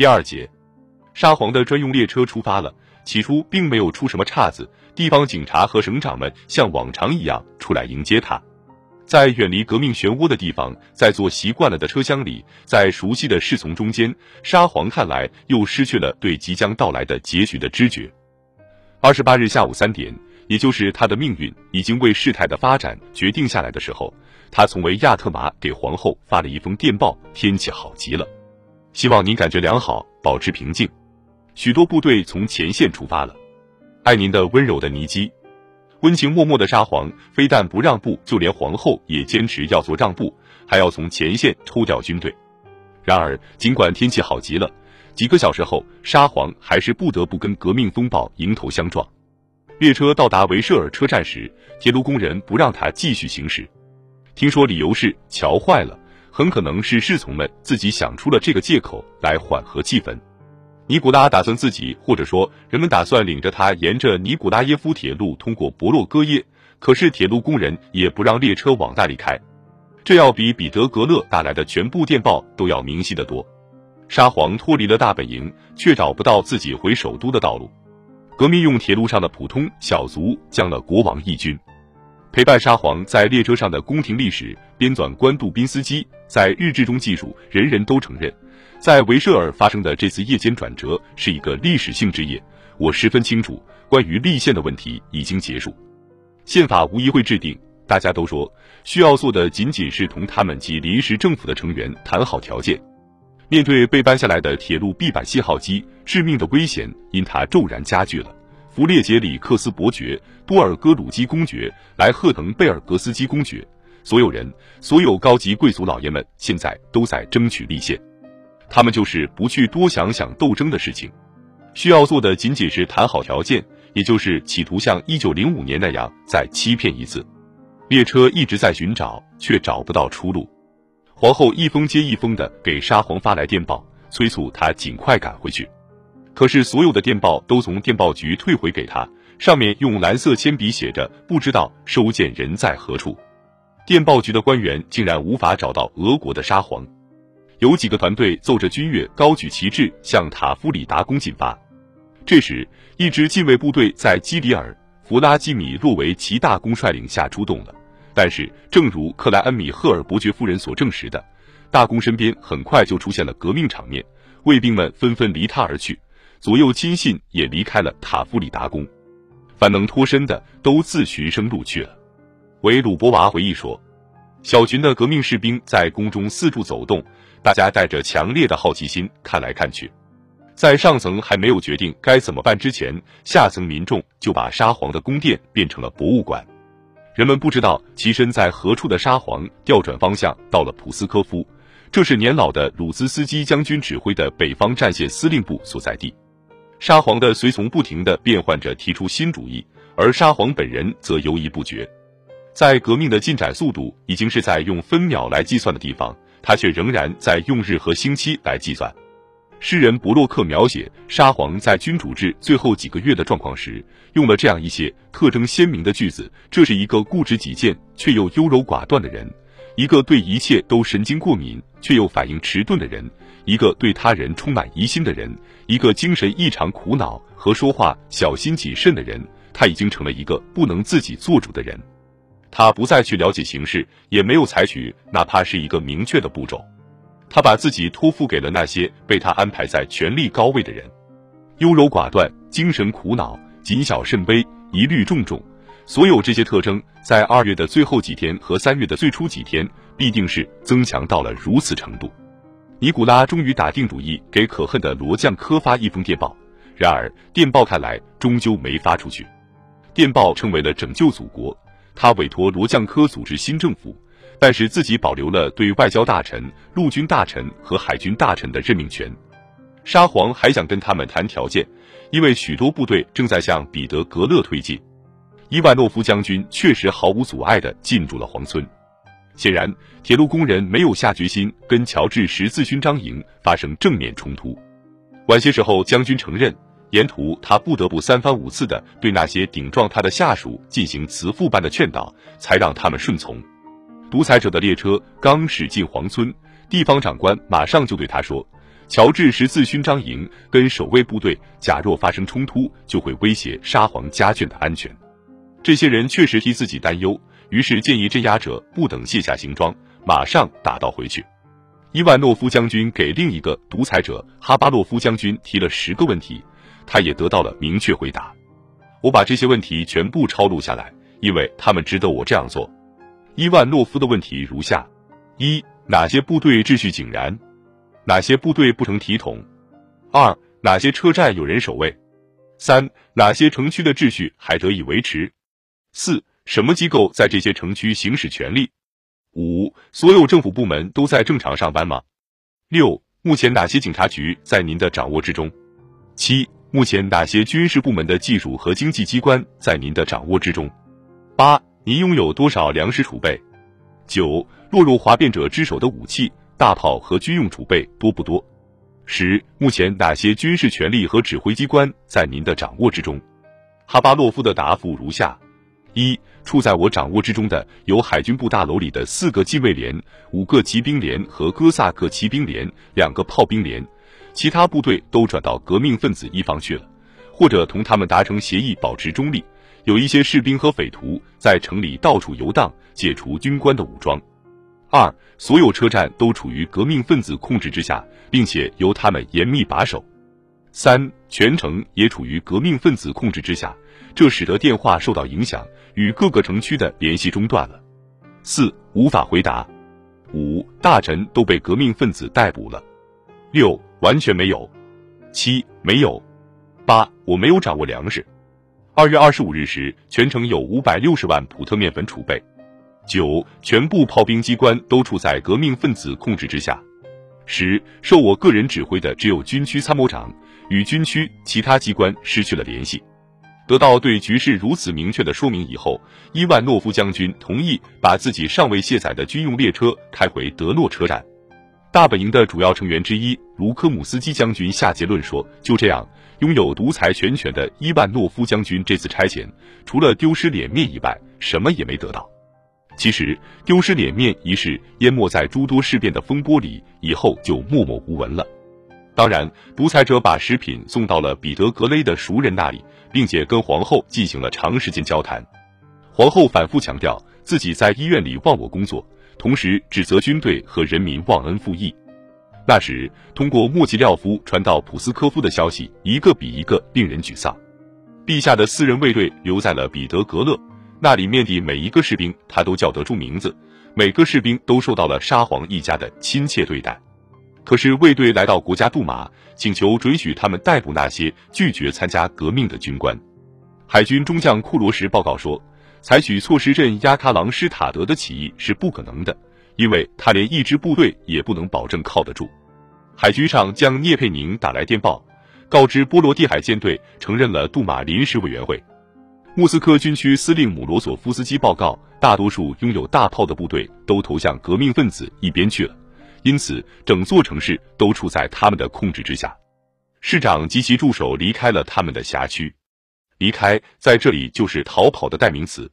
第二节，沙皇的专用列车出发了。起初并没有出什么岔子，地方警察和省长们像往常一样出来迎接他。在远离革命漩涡的地方，在坐习惯了的车厢里，在熟悉的侍从中间，沙皇看来又失去了对即将到来的结局的知觉。二十八日下午三点，也就是他的命运已经为事态的发展决定下来的时候，他从维亚特马给皇后发了一封电报：天气好极了，希望您感觉良好，保持平静。许多部队从前线出发了，爱您的温柔的尼基。温情脉脉的沙皇非但不让步，就连皇后也坚持要做让步，还要从前线抽调军队。然而，尽管天气好极了，几个小时后，沙皇还是不得不跟革命风暴迎头相撞。列车到达维舍尔车站时，铁路工人不让他继续行驶，听说理由是桥坏了，很可能是侍从们自己想出了这个借口来缓和气氛。尼古拉打算自己，或者说人们打算领着他沿着尼古拉耶夫铁路通过博洛戈耶，可是铁路工人也不让列车往那里开，这要比彼得格勒打来的全部电报都要明晰得多。沙皇脱离了大本营，却找不到自己回首都的道路。革命用铁路上的普通小卒将了国王义军。陪伴沙皇在列车上的宫廷历史编纂官杜宾斯基在日志中记述，人人都承认。在维舍尔发生的这次夜间转折是一个历史性之夜，我十分清楚，关于立宪的问题已经结束，宪法无疑会制定。大家都说需要做的仅仅是同他们及临时政府的成员谈好条件。面对被搬下来的铁路 B 版信号机，致命的危险因它骤然加剧了。弗列杰里克斯伯爵、多尔戈鲁基公爵、莱赫滕贝尔格斯基公爵，所有人，所有高级贵族老爷们，现在都在争取立宪。他们就是不去多想想斗争的事情，需要做的仅仅是谈好条件，也就是企图像一九零五年那样再欺骗一次。列车一直在寻找，却找不到出路。皇后一封接一封的给沙皇发来电报，催促他尽快赶回去。可是所有的电报都从电报局退回给他，上面用蓝色铅笔写着“不知道收件人在何处”。电报局的官员竟然无法找到俄国的沙皇。有几个团队奏着军乐，高举旗帜向塔夫里达宫进发。这时，一支禁卫部队在基里尔·弗拉基米洛维奇大公率领下出动了。但是，正如克莱恩米赫尔伯爵夫人所证实的，大公身边很快就出现了革命场面，卫兵们纷纷离他而去，左右亲信也离开了塔夫里达宫，凡能脱身的都自寻生路去了。维鲁博娃回忆说，小群的革命士兵在宫中四处走动。大家带着强烈的好奇心看来看去，在上层还没有决定该怎么办之前，下层民众就把沙皇的宫殿变成了博物馆。人们不知道其身在何处的沙皇调转方向到了普斯科夫，这是年老的鲁兹斯基将军指挥的北方战线司令部所在地。沙皇的随从不停地变换着提出新主意，而沙皇本人则犹豫不决。在革命的进展速度已经是在用分秒来计算的地方。他却仍然在用日和星期来计算。诗人伯洛克描写沙皇在君主制最后几个月的状况时，用了这样一些特征鲜明的句子：这是一个固执己见却又优柔寡断的人，一个对一切都神经过敏却又反应迟钝的人，一个对他人充满疑心的人，一个精神异常苦恼和说话小心谨慎的人。他已经成了一个不能自己做主的人。他不再去了解形势，也没有采取哪怕是一个明确的步骤。他把自己托付给了那些被他安排在权力高位的人。优柔寡断、精神苦恼、谨小慎微、疑虑重重，所有这些特征，在二月的最后几天和三月的最初几天，必定是增强到了如此程度。尼古拉终于打定主意给可恨的罗将科发一封电报，然而电报看来终究没发出去。电报成为了拯救祖国。他委托罗将科组织新政府，但是自己保留了对外交大臣、陆军大臣和海军大臣的任命权。沙皇还想跟他们谈条件，因为许多部队正在向彼得格勒推进。伊万诺夫将军确实毫无阻碍地进驻了黄村。显然，铁路工人没有下决心跟乔治十字勋章营发生正面冲突。晚些时候，将军承认。沿途，他不得不三番五次的对那些顶撞他的下属进行慈父般的劝导，才让他们顺从。独裁者的列车刚驶进黄村，地方长官马上就对他说：“乔治十字勋章营跟守卫部队假若发生冲突，就会威胁沙皇家眷的安全。这些人确实替自己担忧，于是建议镇压者不等卸下行装，马上打道回去。伊万诺夫将军给另一个独裁者哈巴洛夫将军提了十个问题，他也得到了明确回答。我把这些问题全部抄录下来，因为他们值得我这样做。伊万诺夫的问题如下：一、哪些部队秩序井然？哪些部队不成体统？二、哪些车站有人守卫？三、哪些城区的秩序还得以维持？四、什么机构在这些城区行使权力？五、所有政府部门都在正常上班吗？六、目前哪些警察局在您的掌握之中？七、目前哪些军事部门的技术和经济机关在您的掌握之中？八、您拥有多少粮食储备？九、落入哗变者之手的武器、大炮和军用储备多不多？十、目前哪些军事权力和指挥机关在您的掌握之中？哈巴洛夫的答复如下。一处在我掌握之中的有海军部大楼里的四个禁卫连、五个骑兵连和哥萨克骑兵连、两个炮兵连，其他部队都转到革命分子一方去了，或者同他们达成协议保持中立。有一些士兵和匪徒在城里到处游荡，解除军官的武装。二所有车站都处于革命分子控制之下，并且由他们严密把守。三全城也处于革命分子控制之下。这使得电话受到影响，与各个城区的联系中断了。四无法回答。五大臣都被革命分子逮捕了。六完全没有。七没有。八我没有掌握粮食。二月二十五日时，全城有五百六十万普特面粉储备。九全部炮兵机关都处在革命分子控制之下。十受我个人指挥的只有军区参谋长，与军区其他机关失去了联系。得到对局势如此明确的说明以后，伊万诺夫将军同意把自己尚未卸载的军用列车开回德诺车站。大本营的主要成员之一卢科姆斯基将军下结论说：“就这样，拥有独裁全权的伊万诺夫将军这次差遣，除了丢失脸面以外，什么也没得到。其实，丢失脸面一事淹没在诸多事变的风波里，以后就默默无闻了。当然，独裁者把食品送到了彼得格雷的熟人那里。”并且跟皇后进行了长时间交谈，皇后反复强调自己在医院里忘我工作，同时指责军队和人民忘恩负义。那时，通过莫吉廖夫传到普斯科夫的消息，一个比一个令人沮丧。陛下的私人卫队留在了彼得格勒，那里面的每一个士兵他都叫得出名字，每个士兵都受到了沙皇一家的亲切对待。可是卫队来到国家杜马，请求准许他们逮捕那些拒绝参加革命的军官。海军中将库罗什报告说，采取措施镇压卡朗施塔德的起义是不可能的，因为他连一支部队也不能保证靠得住。海军上将聂佩宁打来电报，告知波罗的海舰队承认了杜马临时委员会。莫斯科军区司令姆罗索夫斯基报告，大多数拥有大炮的部队都投向革命分子一边去了。因此，整座城市都处在他们的控制之下。市长及其助手离开了他们的辖区，离开在这里就是逃跑的代名词。